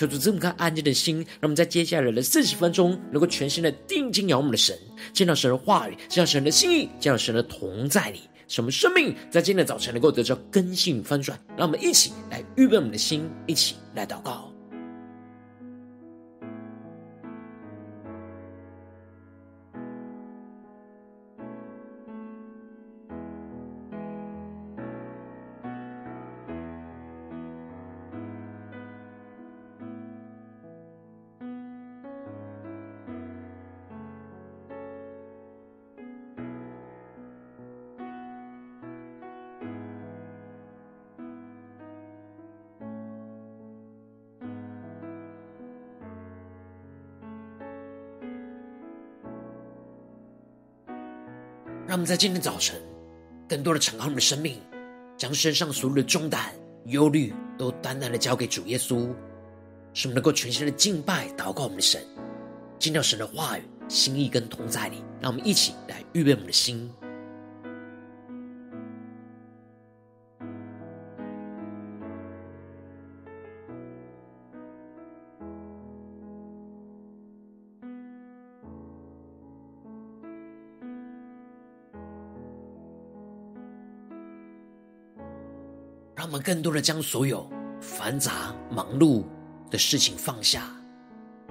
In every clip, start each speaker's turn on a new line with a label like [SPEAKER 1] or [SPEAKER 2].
[SPEAKER 1] 求主这么颗安静的心，让我们在接下来的四十分钟，能够全心的定睛仰望我们的神，见到神的话语，见到神的心意，见到神的同在里，什么生命在今天的早晨能够得到根性翻转。让我们一起来预备我们的心，一起来祷告。让我们在今天早晨，更多的敞开我们的生命，将身上所有的重担、忧虑，都单单的交给主耶稣，使我们能够全心的敬拜、祷告我们的神，进到神的话语、心意跟同在里。让我们一起来预备我们的心。更多的将所有繁杂忙碌的事情放下，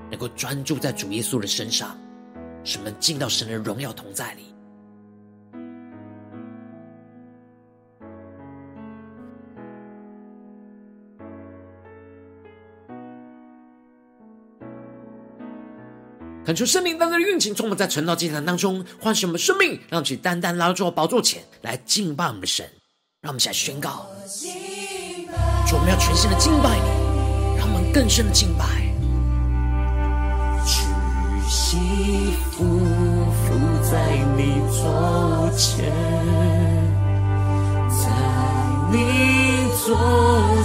[SPEAKER 1] 能够专注在主耶稣的身上，使我们进到神的荣耀同在里。恳求圣灵当中的运行，充满在晨祷祭坛当中，唤醒我们生命，让其单单来到主宝座前来敬拜我们的神。让我们一起来宣告，主，我们要全新的敬拜你，让我们更深的敬拜。
[SPEAKER 2] 屈膝俯伏在你左前，在你左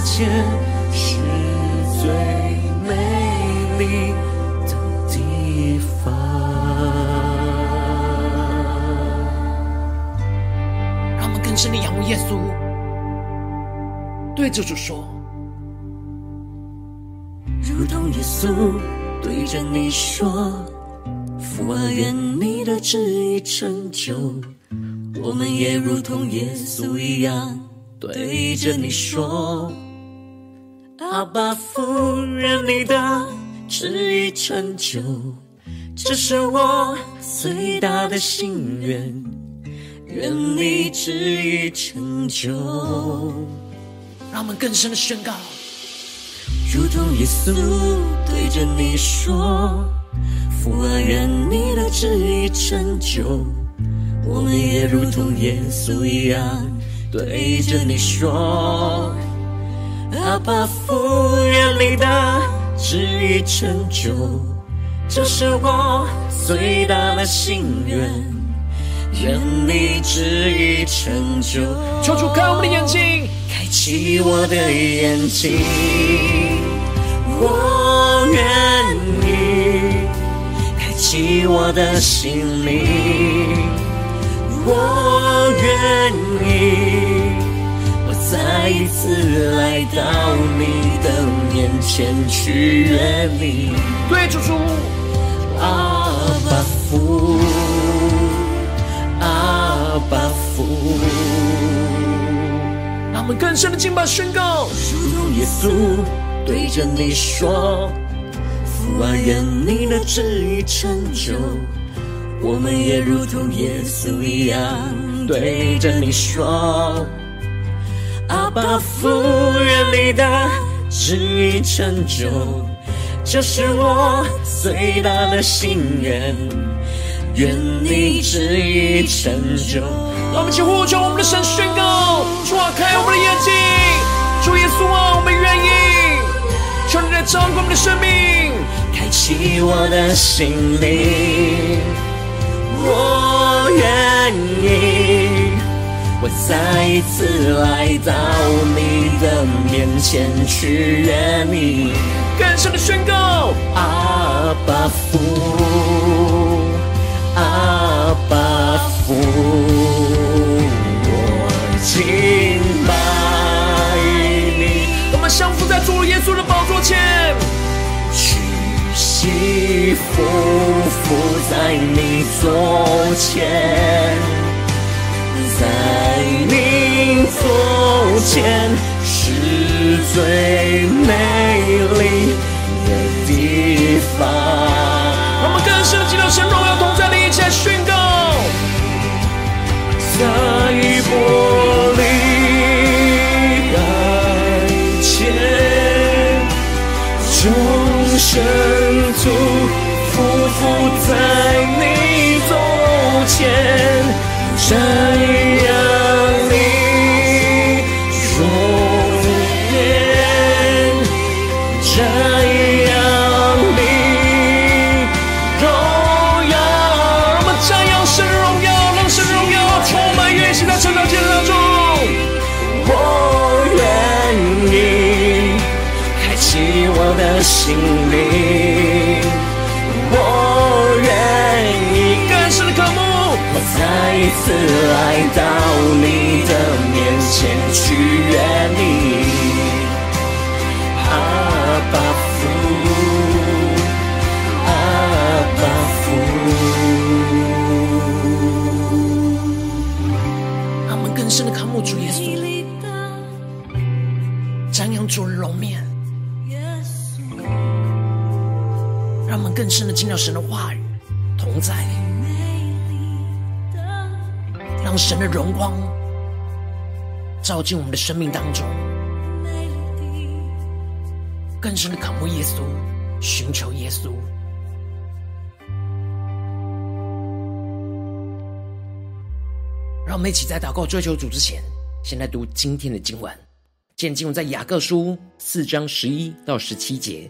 [SPEAKER 2] 前是最美丽的地方。
[SPEAKER 1] 让我们更深的仰望耶稣。对着主说，
[SPEAKER 2] 如同耶稣对着你说：“父啊，愿你的旨意成就。”我们也如同耶稣一样对着你说：“阿爸父，愿你的旨意成就。”这是我最大的心愿，愿你旨意成就。
[SPEAKER 1] 让我们更深的宣告，
[SPEAKER 2] 如同耶稣对着你说：“父啊，愿你的旨意成就。”我们也如同耶稣一样对着你说：“阿爸父，愿你的旨意成就。”这是我最大的心愿，愿你旨意成就。
[SPEAKER 1] 求主开我们的眼睛。
[SPEAKER 2] 开启我的眼睛，我愿意开启我的心灵，我愿意，我再一次来到你的面前去愿你。
[SPEAKER 1] 对，主主，
[SPEAKER 2] 阿爸父，阿爸父。
[SPEAKER 1] 我们更深的敬拜宣告，
[SPEAKER 2] 如同耶稣对着你说：“父啊，愿你的旨意成就。”我们也如同耶稣一样对着你说：“阿爸父，愿你的旨意成就。”这是我最大的心愿，愿你旨意成就。
[SPEAKER 1] 我们去呼求我们的神宣告：主啊，开我们的眼睛，主耶稣啊，我们愿意，求你来掌管我们的生命，
[SPEAKER 2] 开启我的心灵，我愿意，我再一次来到你的面前去愿你，
[SPEAKER 1] 更深的宣告，
[SPEAKER 2] 阿爸父，阿爸父。
[SPEAKER 1] 前，
[SPEAKER 2] 屈膝匍匐在你座前，在你座前是最美丽的地方。
[SPEAKER 1] 我们更深的进入神荣耀同在的一切宣告，
[SPEAKER 2] 在玻璃。生匍匐在你座前，次来到你的面前去愿你，阿爸父，阿爸父。
[SPEAKER 1] 让我们更深的渴慕主耶稣，瞻仰主容面，让我们更深的进入神的话语同在神的荣光照进我们的生命当中，更深的渴慕耶稣，寻求耶稣。让我们一起在祷告追求主之前，先来读今天的经文。今天经文在雅各书四章十一到十七节。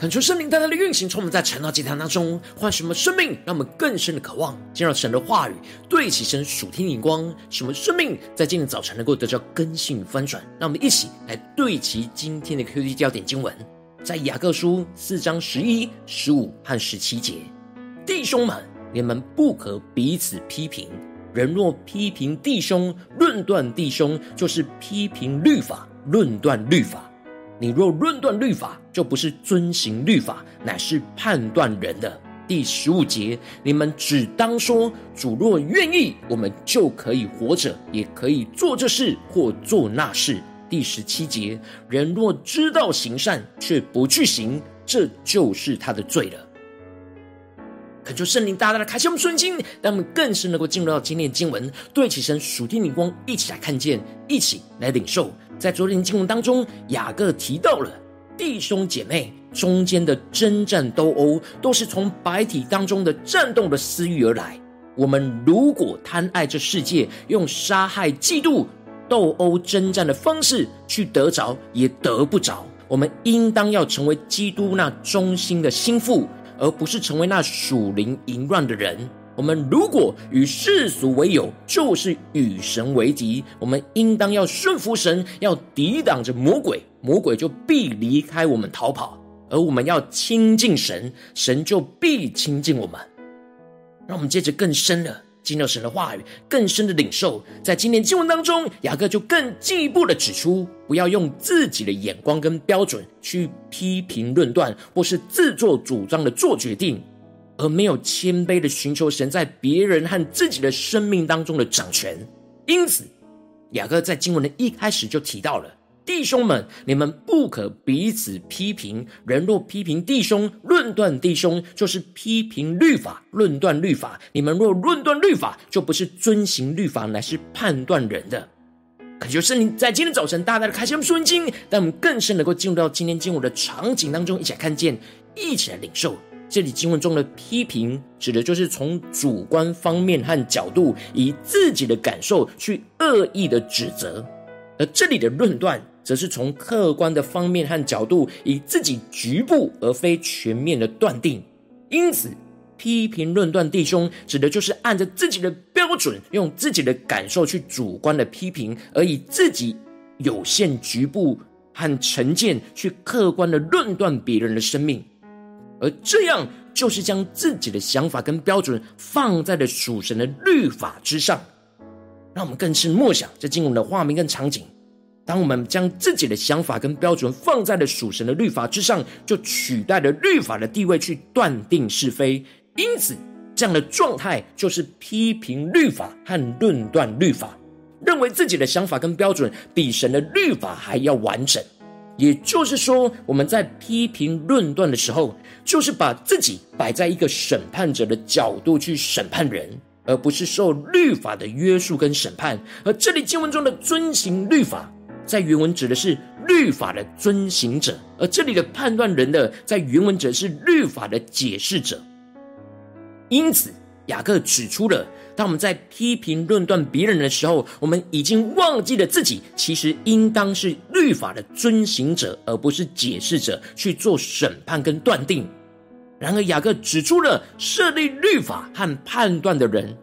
[SPEAKER 1] 恳求圣灵带来的运行，从我们在晨祷祭坛当中换什么生命，让我们更深的渴望进入神的话语，对齐神属天的眼光，什么生命在今天早晨能够得到更新与翻转。让我们一起来对齐今天的 QD 焦点经文，在雅各书四章十一、十五和十七节：弟兄们，你们不可彼此批评。人若批评弟兄、论断弟兄，就是批评律法、论断律法。你若论断律法，就不是遵行律法，乃是判断人的。第十五节，你们只当说：主若愿意，我们就可以活着，也可以做这事或做那事。第十七节，人若知道行善，却不去行，这就是他的罪了。恳求圣灵大大的开启我们顺心，让我们更是能够进入到今天的经文，对起神属天灵光，一起来看见，一起来领受。在昨天的经文当中，雅各提到了弟兄姐妹中间的争战斗殴，都是从白体当中的战斗的私欲而来。我们如果贪爱这世界，用杀害、嫉妒、斗殴、征战的方式去得着，也得不着。我们应当要成为基督那忠心的心腹，而不是成为那属灵淫乱的人。我们如果与世俗为友，就是与神为敌。我们应当要顺服神，要抵挡着魔鬼，魔鬼就必离开我们逃跑；而我们要亲近神，神就必亲近我们。让我们接着更深的进入神的话语，更深的领受。在今天经文当中，雅各就更进一步的指出，不要用自己的眼光跟标准去批评论断，或是自作主张的做决定。而没有谦卑的寻求神在别人和自己的生命当中的掌权，因此雅各在经文的一开始就提到了：弟兄们，你们不可彼此批评。人若批评弟兄、论断弟兄，就是批评律法、论断律法。你们若论断律法，就不是遵行律法，乃是判断人的。恳求圣灵在今天早晨大大的开启我们属灵经，让我们更深能够进入到今天经文的场景当中，一起来看见，一起来领受。这里经文中的批评，指的就是从主观方面和角度，以自己的感受去恶意的指责；而这里的论断，则是从客观的方面和角度，以自己局部而非全面的断定。因此，批评论断弟兄，指的就是按着自己的标准，用自己的感受去主观的批评，而以自己有限局部和成见去客观的论断别人的生命。而这样就是将自己的想法跟标准放在了属神的律法之上，让我们更深默想这经文的画面跟场景。当我们将自己的想法跟标准放在了属神的律法之上，就取代了律法的地位去断定是非。因此，这样的状态就是批评律法和论断律法，认为自己的想法跟标准比神的律法还要完整。也就是说，我们在批评论断的时候，就是把自己摆在一个审判者的角度去审判人，而不是受律法的约束跟审判。而这里经文中的遵行律法，在原文指的是律法的遵行者，而这里的判断人的，在原文指的是律法的解释者。因此，雅各指出了。当我们在批评论断别人的时候，我们已经忘记了自己其实应当是律法的遵行者，而不是解释者去做审判跟断定。然而，雅各指出了设立律法和判断的人，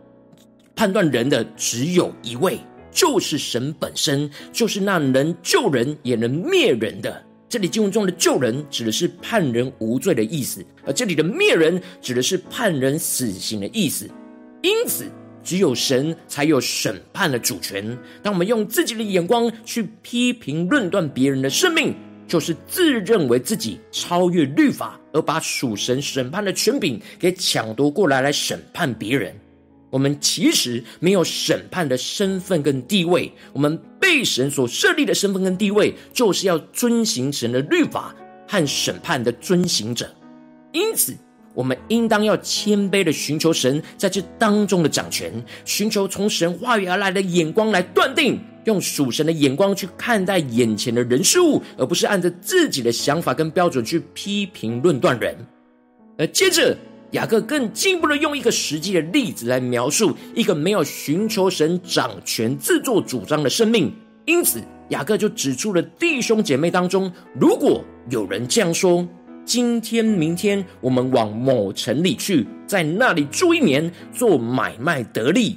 [SPEAKER 1] 判断人的只有一位，就是神本身，就是那能救人也能灭人的。这里经文中的救人指的是判人无罪的意思，而这里的灭人指的是判人死刑的意思。因此。只有神才有审判的主权。当我们用自己的眼光去批评论断别人的生命，就是自认为自己超越律法，而把属神审判的权柄给抢夺过来，来审判别人。我们其实没有审判的身份跟地位，我们被神所设立的身份跟地位，就是要遵行神的律法和审判的遵行者。因此。我们应当要谦卑的寻求神在这当中的掌权，寻求从神话语而来的眼光来断定，用属神的眼光去看待眼前的人事物，而不是按着自己的想法跟标准去批评论断人。而接着，雅各更进一步的用一个实际的例子来描述一个没有寻求神掌权、自作主张的生命。因此，雅各就指出了弟兄姐妹当中，如果有人这样说。今天、明天我们往某城里去，在那里住一年，做买卖得利。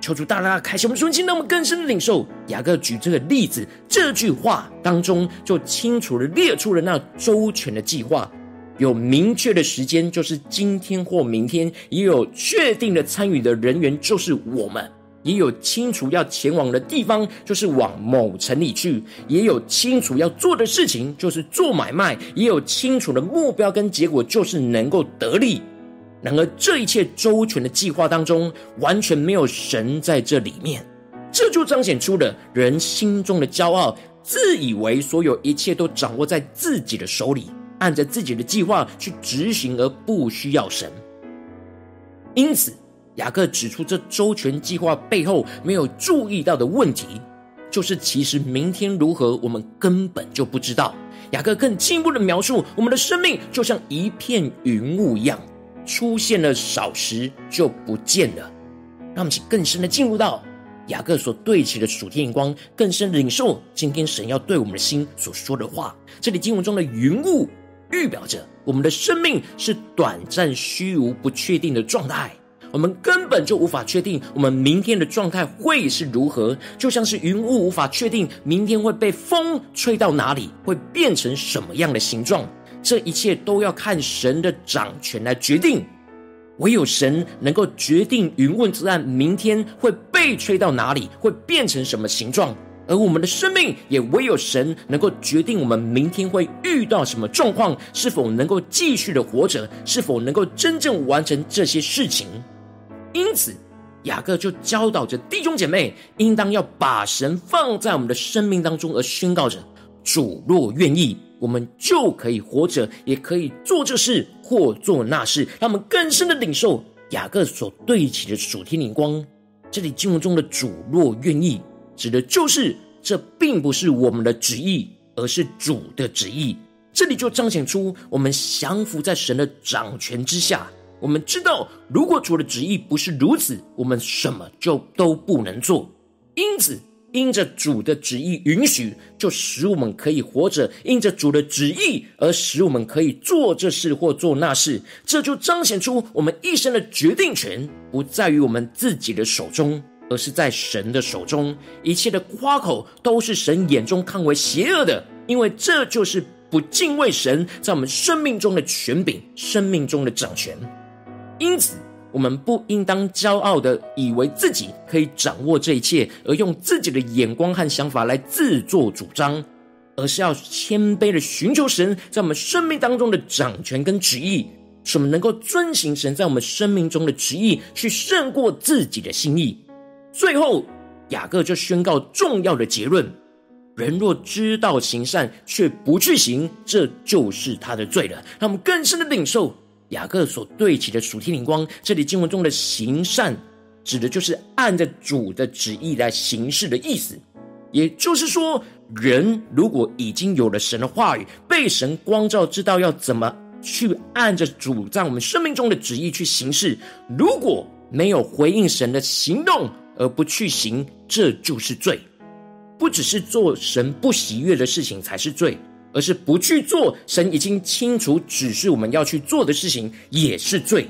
[SPEAKER 1] 求主大大开启我们的心，让我们更深的领受。雅各举这个例子，这句话当中就清楚的列出了那周全的计划，有明确的时间，就是今天或明天；也有确定的参与的人员，就是我们；也有清楚要前往的地方，就是往某城里去；也有清楚要做的事情，就是做买卖；也有清楚的目标跟结果，就是能够得利。然而，这一切周全的计划当中，完全没有神在这里面，这就彰显出了人心中的骄傲，自以为所有一切都掌握在自己的手里，按着自己的计划去执行，而不需要神。因此，雅各指出这周全计划背后没有注意到的问题，就是其实明天如何，我们根本就不知道。雅各更进一步的描述，我们的生命就像一片云雾一样。出现了少时就不见了，让我们请更深的进入到雅各所对齐的属天眼光，更深领受今天神要对我们的心所说的话。这里经文中的云雾预表着我们的生命是短暂、虚无、不确定的状态，我们根本就无法确定我们明天的状态会是如何，就像是云雾无法确定明天会被风吹到哪里，会变成什么样的形状。这一切都要看神的掌权来决定，唯有神能够决定云雾之岸明天会被吹到哪里，会变成什么形状，而我们的生命也唯有神能够决定我们明天会遇到什么状况，是否能够继续的活着，是否能够真正完成这些事情。因此，雅各就教导着弟兄姐妹，应当要把神放在我们的生命当中，而宣告着：主若愿意。我们就可以活着，也可以做这事或做那事，让我们更深的领受雅各所对齐的主天灵光。这里经文中的“主若愿意”，指的就是这并不是我们的旨意，而是主的旨意。这里就彰显出我们降服在神的掌权之下。我们知道，如果主的旨意不是如此，我们什么就都不能做。因此。因着主的旨意允许，就使我们可以活着；因着主的旨意而使我们可以做这事或做那事，这就彰显出我们一生的决定权不在于我们自己的手中，而是在神的手中。一切的夸口都是神眼中看为邪恶的，因为这就是不敬畏神在我们生命中的权柄、生命中的掌权。因此。我们不应当骄傲的以为自己可以掌握这一切，而用自己的眼光和想法来自作主张，而是要谦卑的寻求神在我们生命当中的掌权跟旨意，使我们能够遵行神在我们生命中的旨意，去胜过自己的心意。最后，雅各就宣告重要的结论：人若知道行善却不去行，这就是他的罪了。让我们更深的领受。雅各所对齐的属天灵光，这里经文中的行善，指的就是按着主的旨意来行事的意思。也就是说，人如果已经有了神的话语，被神光照，知道要怎么去按着主在我们生命中的旨意去行事，如果没有回应神的行动而不去行，这就是罪。不只是做神不喜悦的事情才是罪。而是不去做神已经清楚指示我们要去做的事情，也是罪。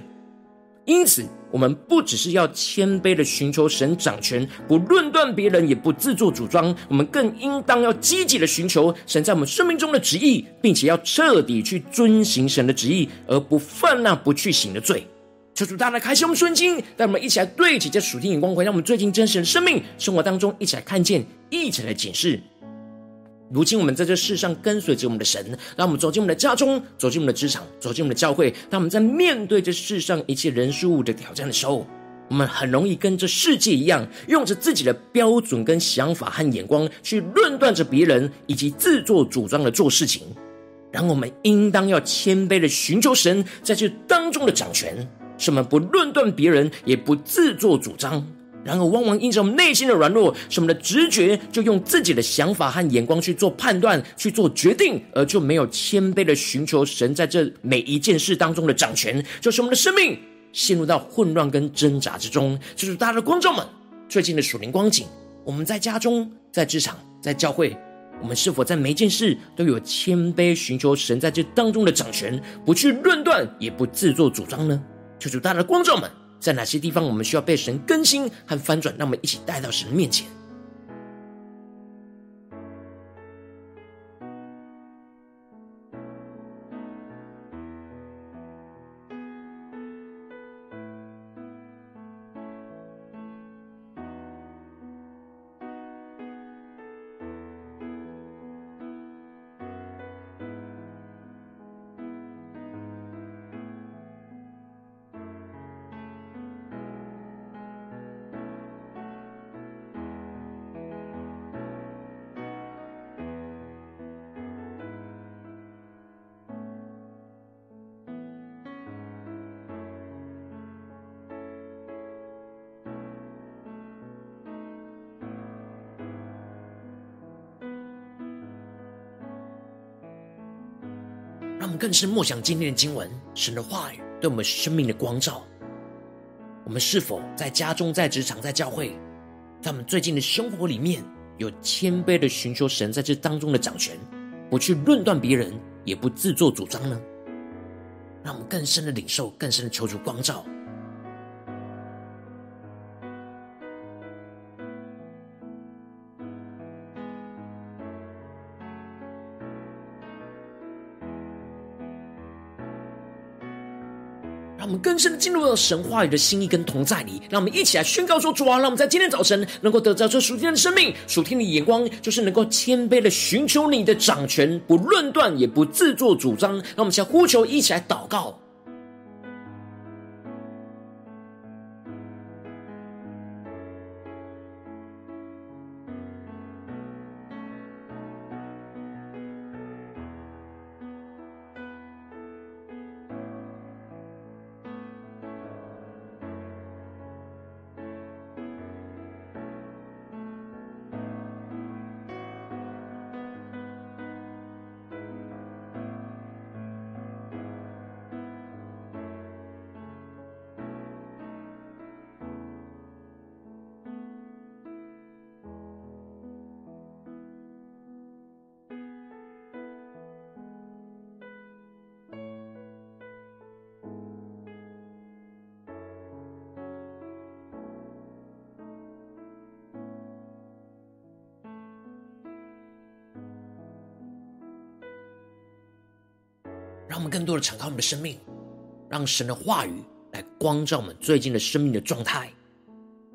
[SPEAKER 1] 因此，我们不只是要谦卑的寻求神掌权，不论断别人，也不自作主张。我们更应当要积极的寻求神在我们生命中的旨意，并且要彻底去遵行神的旨意，而不犯那不去行的罪。求主大大开启我们顺经，带我们一起来对齐这属天眼光，回让我们最近真实的生命生活当中一起来看见，一起来检视。如今我们在这世上跟随着我们的神，让我们走进我们的家中，走进我们的职场，走进我们的教会。当我们在面对这世上一切人事物的挑战的时候，我们很容易跟这世界一样，用着自己的标准跟想法和眼光去论断着别人，以及自作主张的做事情。然后我们应当要谦卑的寻求神在这当中的掌权，使我们不论断别人，也不自作主张。然而，往往因着我们内心的软弱，使我们的直觉就用自己的想法和眼光去做判断、去做决定，而就没有谦卑的寻求神在这每一件事当中的掌权，就是我们的生命陷入到混乱跟挣扎之中。就是大家的观众们最近的属灵光景，我们在家中、在职场、在教会，我们是否在每一件事都有谦卑寻求神在这当中的掌权，不去论断，也不自作主张呢？求主大大的光照们，在哪些地方我们需要被神更新和翻转？让我们一起带到神面前。更是默想今天的经文，神的话语对我们生命的光照。我们是否在家中、在职场、在教会，在我们最近的生活里面，有谦卑的寻求神在这当中的掌权，不去论断别人，也不自作主张呢？让我们更深的领受，更深的求主光照。更深的进入到神话语的心意跟同在里，让我们一起来宣告说：主啊，让我们在今天早晨能够得到这属天的生命、属天的眼光，就是能够谦卑的寻求你的掌权，不论断，也不自作主张。让我们先呼求，一起来祷告。让我们更多的敞开我们的生命，让神的话语来光照我们最近的生命的状态。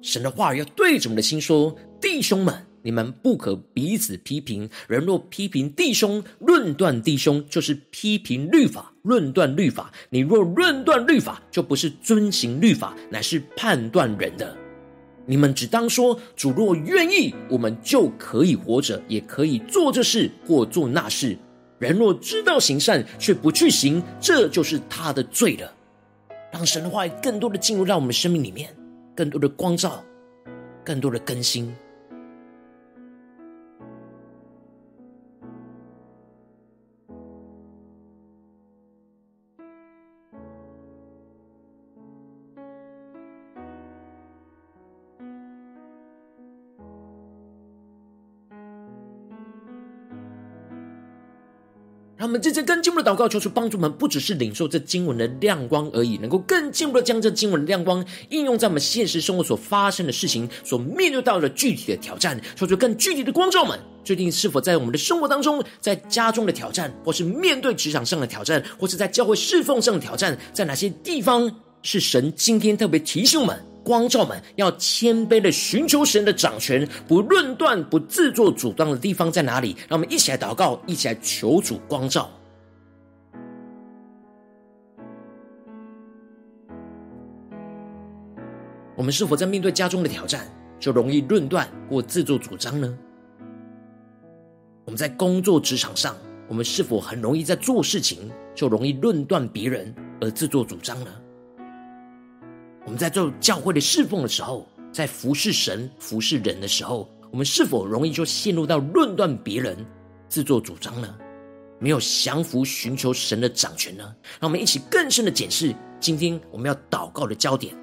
[SPEAKER 1] 神的话语要对着我们的心说：“弟兄们，你们不可彼此批评。人若批评弟兄、论断弟兄，就是批评律法、论断律法。你若论断律法，就不是遵行律法，乃是判断人的。你们只当说：主若愿意，我们就可以活着，也可以做这事或做那事。”人若知道行善，却不去行，这就是他的罪了。让神的话更多的进入到我们生命里面，更多的光照，更多的更新。我们这次更进一步的祷告，求主帮助我们，不只是领受这经文的亮光而已，能够更进一步的将这经文的亮光应用在我们现实生活所发生的事情、所面对到的具体的挑战。求出更具体的光照们，最近是否在我们的生活当中，在家中的挑战，或是面对职场上的挑战，或是在教会侍奉上的挑战，在哪些地方是神今天特别提醒我们？光照们要谦卑的寻求神的掌权，不论断、不自作主张的地方在哪里？让我们一起来祷告，一起来求主光照。我们是否在面对家中的挑战，就容易论断或自作主张呢？我们在工作职场上，我们是否很容易在做事情就容易论断别人而自作主张呢？我们在做教会的侍奉的时候，在服侍神、服侍人的时候，我们是否容易就陷入到论断别人、自作主张呢？没有降服、寻求神的掌权呢？让我们一起更深的检视今天我们要祷告的焦点。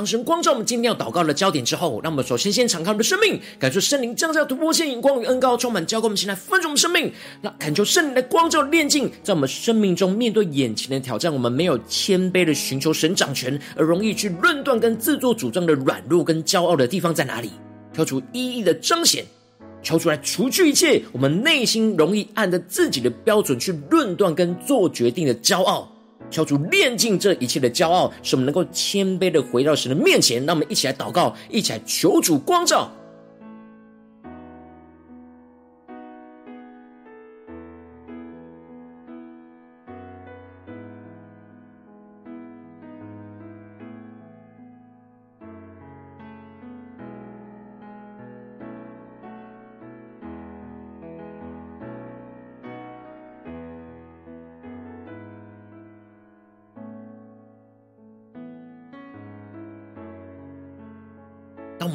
[SPEAKER 1] 当神光照我们今天要祷告的焦点之后，让我们首先先敞开我们的生命，感受圣灵降下突破性眼光与恩膏，充满交给我们现在分盛我们生命。那恳求圣灵的光照炼净，在我们生命中面对眼前的挑战，我们没有谦卑的寻求神掌权，而容易去论断跟自作主张的软弱跟骄傲的地方在哪里？挑出一一的彰显，求出来除去一切我们内心容易按着自己的标准去论断跟做决定的骄傲。求主炼尽这一切的骄傲，使我们能够谦卑的回到神的面前。让我们一起来祷告，一起来求主光照。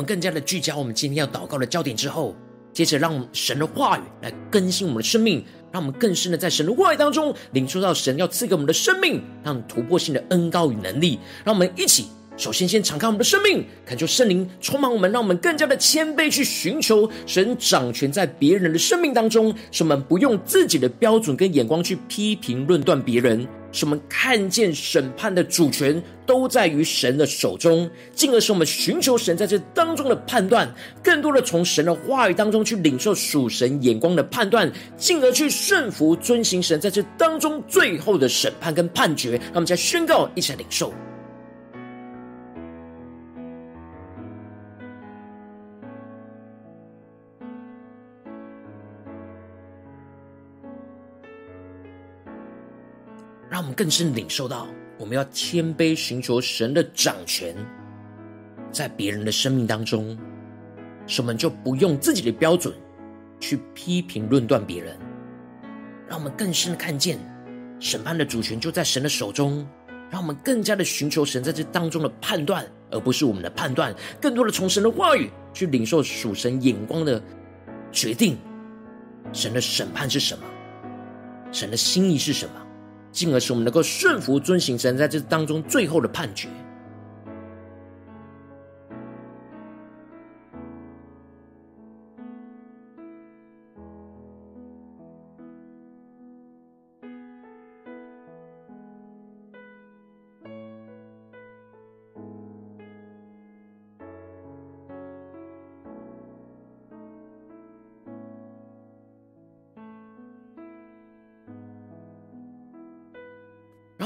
[SPEAKER 1] 更加的聚焦我们今天要祷告的焦点之后，接着让神的话语来更新我们的生命，让我们更深的在神的话语当中领受到神要赐给我们的生命，让突破性的恩高与能力。让我们一起首先先敞开我们的生命，恳求圣灵充满我们，让我们更加的谦卑去寻求神掌权在别人的生命当中，使我们不用自己的标准跟眼光去批评论断别人。使我们看见审判的主权都在于神的手中，进而使我们寻求神在这当中的判断，更多的从神的话语当中去领受属神眼光的判断，进而去顺服遵行神在这当中最后的审判跟判决。让我们再宣告，一起来领受。更深领受到，我们要谦卑寻求神的掌权，在别人的生命当中，使我们就不用自己的标准去批评论断别人。让我们更深的看见，审判的主权就在神的手中。让我们更加的寻求神在这当中的判断，而不是我们的判断。更多的从神的话语去领受属神眼光的决定。神的审判是什么？神的心意是什么？进而使我们能够顺服遵行神在这当中最后的判决。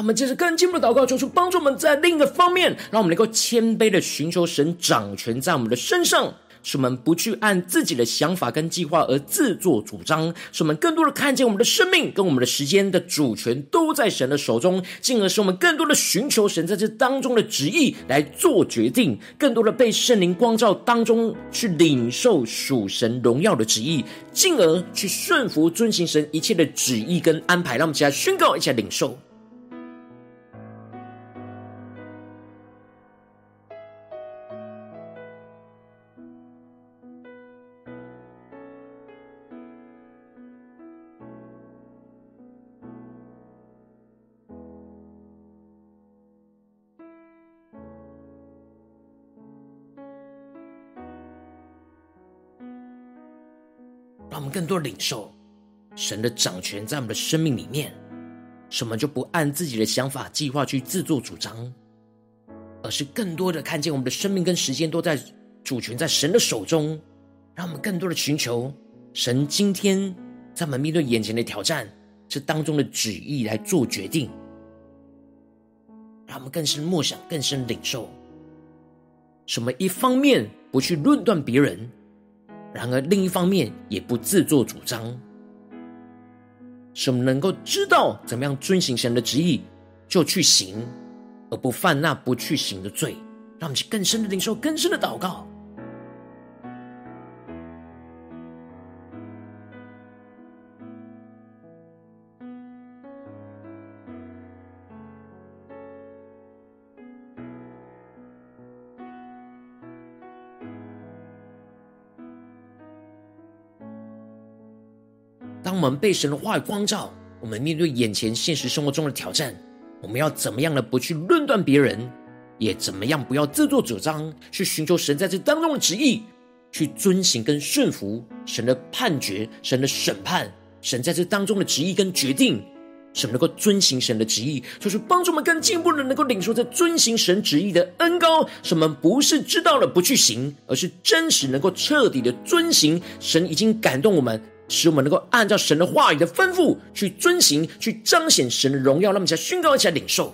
[SPEAKER 1] 们接着更进一步的祷告，求主帮助我们在另一个方面，让我们能够谦卑的寻求神掌权在我们的身上，使我们不去按自己的想法跟计划而自作主张，使我们更多的看见我们的生命跟我们的时间的主权都在神的手中，进而使我们更多的寻求神在这当中的旨意来做决定，更多的被圣灵光照当中去领受属神荣耀的旨意，进而去顺服遵行神一切的旨意跟安排。让我们一起来宣告，一起来领受。更多领受神的掌权在我们的生命里面，什么就不按自己的想法、计划去自作主张，而是更多的看见我们的生命跟时间都在主权在神的手中。让我们更多的寻求神今天在我们面对眼前的挑战，这当中的旨意来做决定。让我们更深默想、更深领受，什么一方面不去论断别人。然而，另一方面也不自作主张，什么能够知道怎么样遵行神的旨意，就去行，而不犯那不去行的罪。让我们去更深的领受，更深的祷告。我们被神的话语光照，我们面对眼前现实生活中的挑战，我们要怎么样的不去论断别人，也怎么样不要自作主张，去寻求神在这当中的旨意，去遵行跟顺服神的判决、神的审判、神在这当中的旨意跟决定。神能够遵行神的旨意，就是帮助我们更进一步的能够领受这遵行神旨意的恩膏。使我们不是知道了不去行，而是真实能够彻底的遵行神已经感动我们，使我们能够按照神的话语的吩咐去遵行，去彰显神的荣耀。让我们一起来宣告，一起来领受。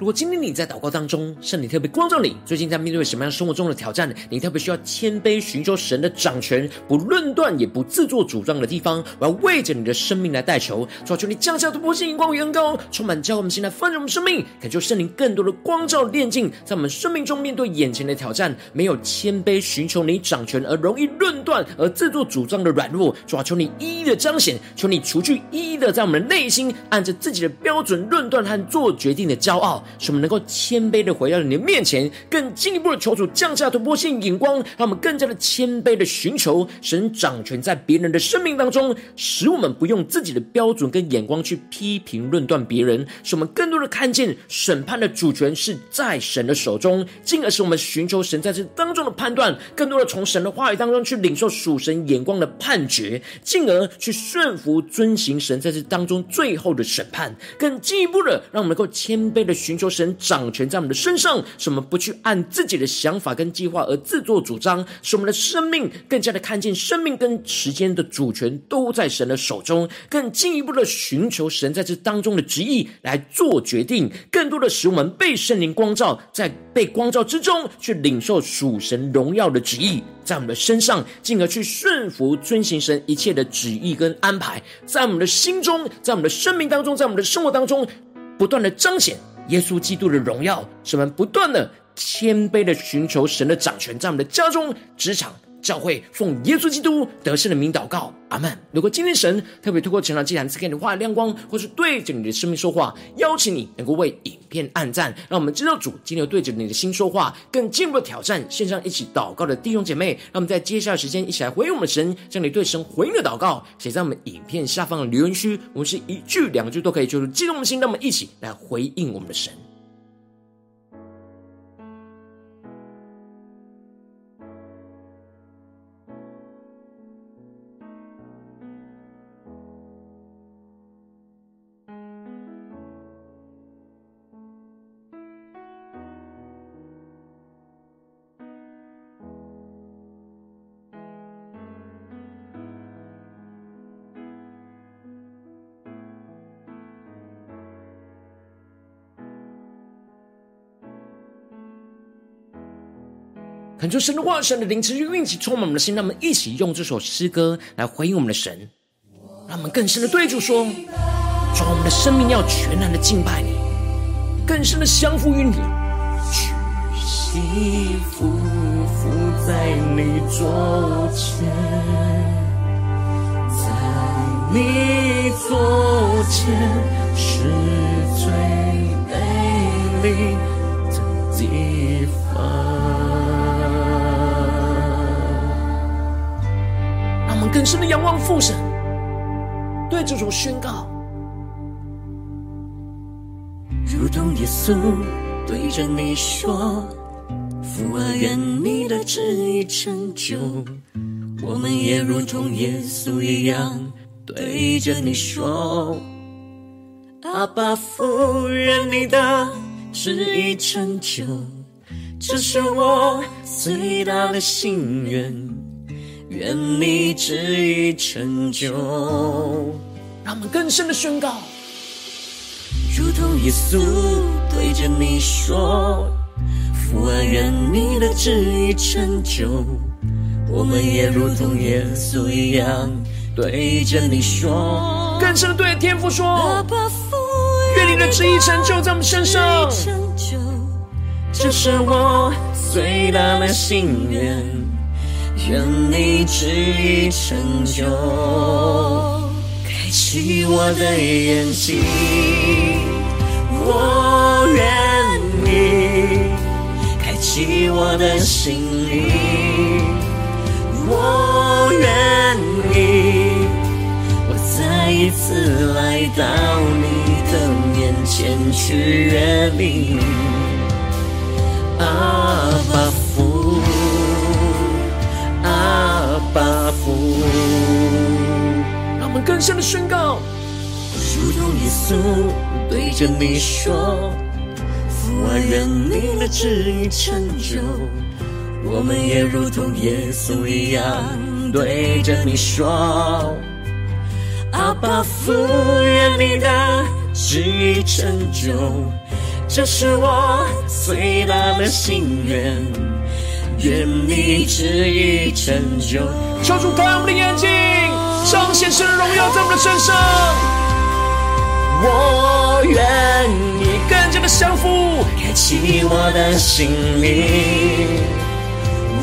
[SPEAKER 1] 如果今天你在祷告当中，圣灵特别光照你，最近在面对什么样生活中的挑战？你特别需要谦卑寻求神的掌权，不论断也不自作主张的地方，我要为着你的生命来代求，求求你降下突破性眼光与恩膏，充满教会我们现在丰盛生命，感受圣灵更多的光照炼净，在我们生命中面对眼前的挑战，没有谦卑寻求你掌权而容易论断而自作主张的软弱，抓求你一一的彰显，求你除去一一的在我们的内心按着自己的标准论断和做决定的骄傲。使我们能够谦卑的回到你的面前，更进一步的求主降下突破性眼光，让我们更加的谦卑的寻求神掌权在别人的生命当中，使我们不用自己的标准跟眼光去批评论断别人，使我们更多的看见审判的主权是在神的手中，进而使我们寻求神在这当中的判断，更多的从神的话语当中去领受属神眼光的判决，进而去顺服遵行神在这当中最后的审判，更进一步的让我们能够谦卑的寻求。神掌权在我们的身上，使我们不去按自己的想法跟计划而自作主张，使我们的生命更加的看见生命跟时间的主权都在神的手中，更进一步的寻求神在这当中的旨意来做决定，更多的使我们被圣灵光照，在被光照之中去领受属神荣耀的旨意在我们的身上，进而去顺服遵行神一切的旨意跟安排，在我们的心中，在我们的生命当中，在我们的生活当中不断的彰显。耶稣基督的荣耀，使我们不断的谦卑的寻求神的掌权，在我们的家中、职场、教会，奉耶稣基督得胜的名祷告，阿门。如果今天神特别透过成长祭坛赐给你话亮光，或是对着你的生命说话，邀请你能够为影片按赞，让我们知道主今天对着你的心说话，更进一步的挑战线上一起祷告的弟兄姐妹，让我们在接下来的时间一起来回应我们的神，将你对神回应的祷告写在我们影片下方的留言区，我们是一句两句都可以，就是激动的心，让我们一起来回应我们的神。求神的话，神的灵持续运行，充满我们的心。让我们一起用这首诗歌来回应我们的神，让我们更深的对主说：主，我们的生命要全然的敬拜你，更深的降服于你，
[SPEAKER 2] 屈膝俯伏在你座前，在你座前是最美丽的地方。
[SPEAKER 1] 更深的仰望父神，对这种宣告，
[SPEAKER 2] 如同耶稣对着你说：“父啊，愿你的旨意成就。”我们也如同耶稣一样对着你说：“阿爸父，愿你的旨意成就。”这是我最大的心愿。愿你旨意成就，
[SPEAKER 1] 让我们更深的宣告，
[SPEAKER 2] 如同耶稣对着你说：“父啊，愿你的旨意成就。”我们也如同耶稣一样对着你说，
[SPEAKER 1] 更深的对天父说：“
[SPEAKER 2] 阿爸父，
[SPEAKER 1] 愿你的旨意成就在我们身上。”
[SPEAKER 2] 这是我最大的心愿。愿你旨意成就，开启我的眼睛，我愿意；开启我的心灵，我愿意。我再一次来到你的面前去阅历，阿爸
[SPEAKER 1] 让我们更深的宣告，
[SPEAKER 2] 如同耶稣对着你说：“父啊，愿你的旨意成就。”我们也如同耶稣一样对着你说：“阿爸父，愿你的旨意成就。”这是我最大的心愿。愿你旨意成就，
[SPEAKER 1] 求主开我们的眼睛，彰显神的荣耀在我们的身上。
[SPEAKER 2] 我愿意
[SPEAKER 1] 更加的降服，
[SPEAKER 2] 开启我的心灵。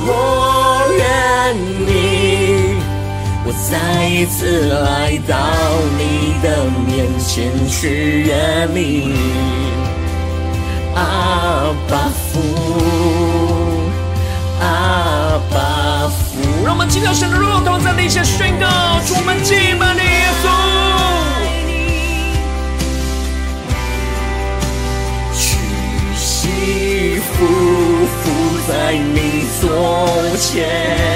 [SPEAKER 2] 我愿意，我再一次来到你的面前去阅历。前，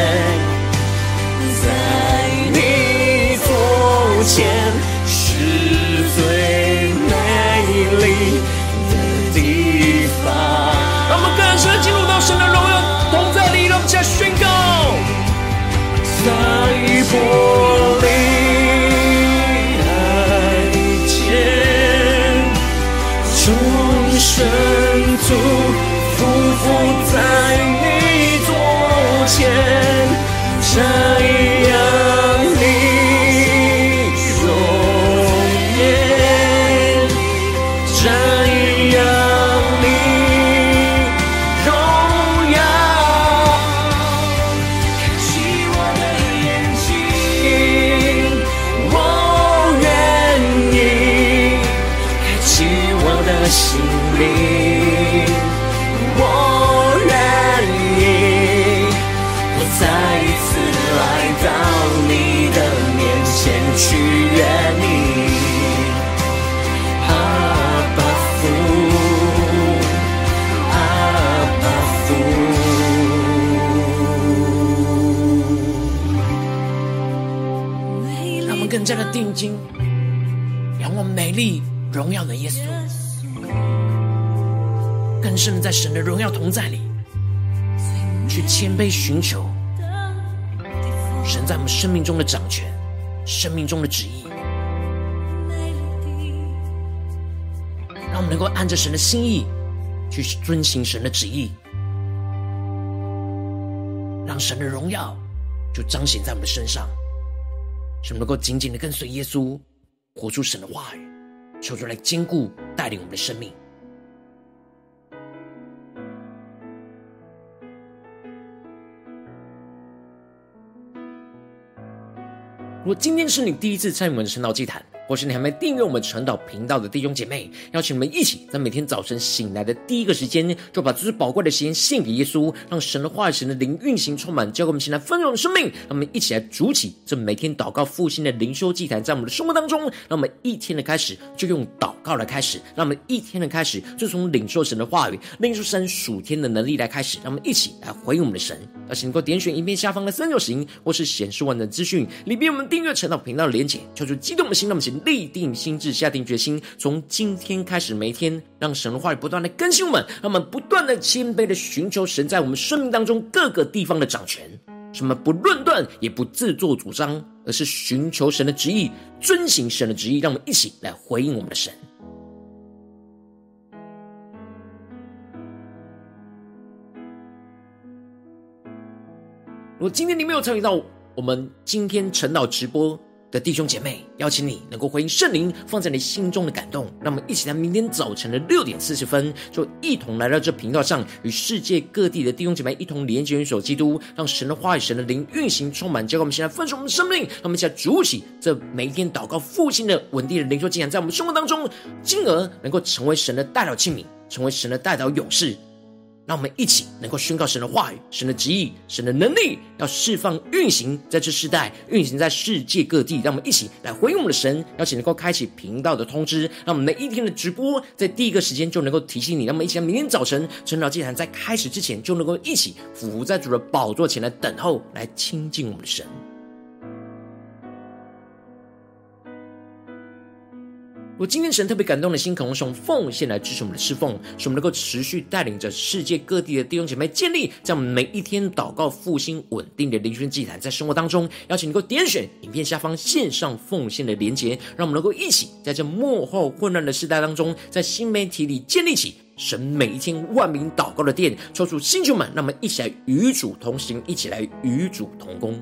[SPEAKER 1] 定睛仰望美丽荣耀的耶稣，更深的在神的荣耀同在里，去谦卑寻求神在我们生命中的掌权，生命中的旨意，让我们能够按着神的心意去遵行神的旨意。让神的荣耀就彰显在我们的身上，什么能够紧紧的跟随耶稣，活出神的话语，求主来坚固带领我们的生命。如果今天是你第一次参与我们的神道祭坛，或是你还没订阅我们晨祷频道的弟兄姐妹，邀请你们一起在每天早晨醒来的第一个时间，就把这最宝贵的时间献给耶稣，让神的话语、神的灵运行充满，交给我们现在丰盛的生命。让我们一起来筑起这每天祷告复兴的灵修祭坛，在我们的生活当中，让我们一天的开始就用祷告来开始，让我们一天的开始就从领受神的话语、领受神属天的能力来开始。让我们一起来回应我们的神。而且能够点选影片下方的三角形，或是显示完整资讯里边我们订阅晨祷频道的连结，求出激动的心，让我们请立定心智，下定决心，从今天开始，每天让神的话语不断的更新我们，让我们不断的谦卑的寻求神在我们生命当中各个地方的掌权。什么不论断，也不自作主张，而是寻求神的旨意，遵行神的旨意。让我们一起来回应我们的神。如果今天你没有参与到我们今天晨祷直播的弟兄姐妹，邀请你能够回应圣灵放在你心中的感动，让我们一起在明天早晨的六点四十分，就一同来到这频道上，与世界各地的弟兄姐妹一同连接、元首基督，让神的话语、神的灵运行充满，教给我们现在分盛我们的生命，让我们一起来筑起这每一天祷告复兴的稳定的灵修进展，在我们生活当中，进而能够成为神的代表器皿，成为神的代表勇士。让我们一起能够宣告神的话语、神的旨意、神的能力，要释放、运行在这世代，运行在世界各地。让我们一起来回应我们的神，邀请能够开启频道的通知，让我们每一天的直播在第一个时间就能够提醒你。让我们一起在明天早晨晨祷祭坛在开始之前，就能够一起俯伏在主的宝座前来等候，来亲近我们的神。我今天神特别感动的心，可能从奉献来支持我们的侍奉，使我们能够持续带领着世界各地的弟兄姐妹建立在每一天祷告复兴稳定的灵修祭坛，在生活当中，邀请能够点选影片下方线上奉献的连结，让我们能够一起在这幕后混乱的时代当中，在新媒体里建立起神每一天万名祷告的殿，抽出星球们，让我们一起来与主同行，一起来与主同工。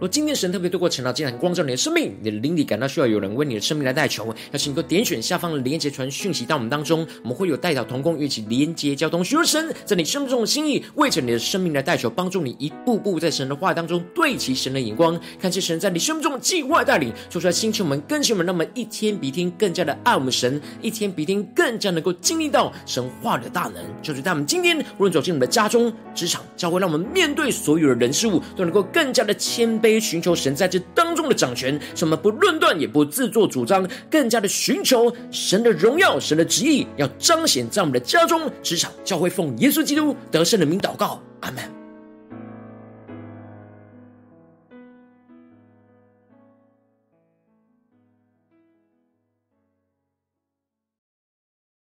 [SPEAKER 1] 若今天神特别透过晨祷祭坛光照你的生命，你的灵里感到需要有人为你的生命来代求，邀请你点选下方的连结传讯息到我们当中，我们会有代祷同工一起连结交通，寻求神在你生命中的心意，为着你的生命来代求，帮助你一步步在神的话当中对齐神的眼光，看见神在你生命中的计划带领，说出来星球们、更新们，让我们一天比一天更加的爱我们神，一天比一天更加能够经历到神话的大能。就是在我们今天无论走进我们的家中、职场、教会，让我们面对所有的人事物，都能够更加的谦卑。寻求神在这当中的掌权，什么不论断，也不自作主张，更加的寻求神的荣耀、神的旨意，要彰显在我们的家中、职场、教会，奉耶稣基督得胜的名祷告，阿门。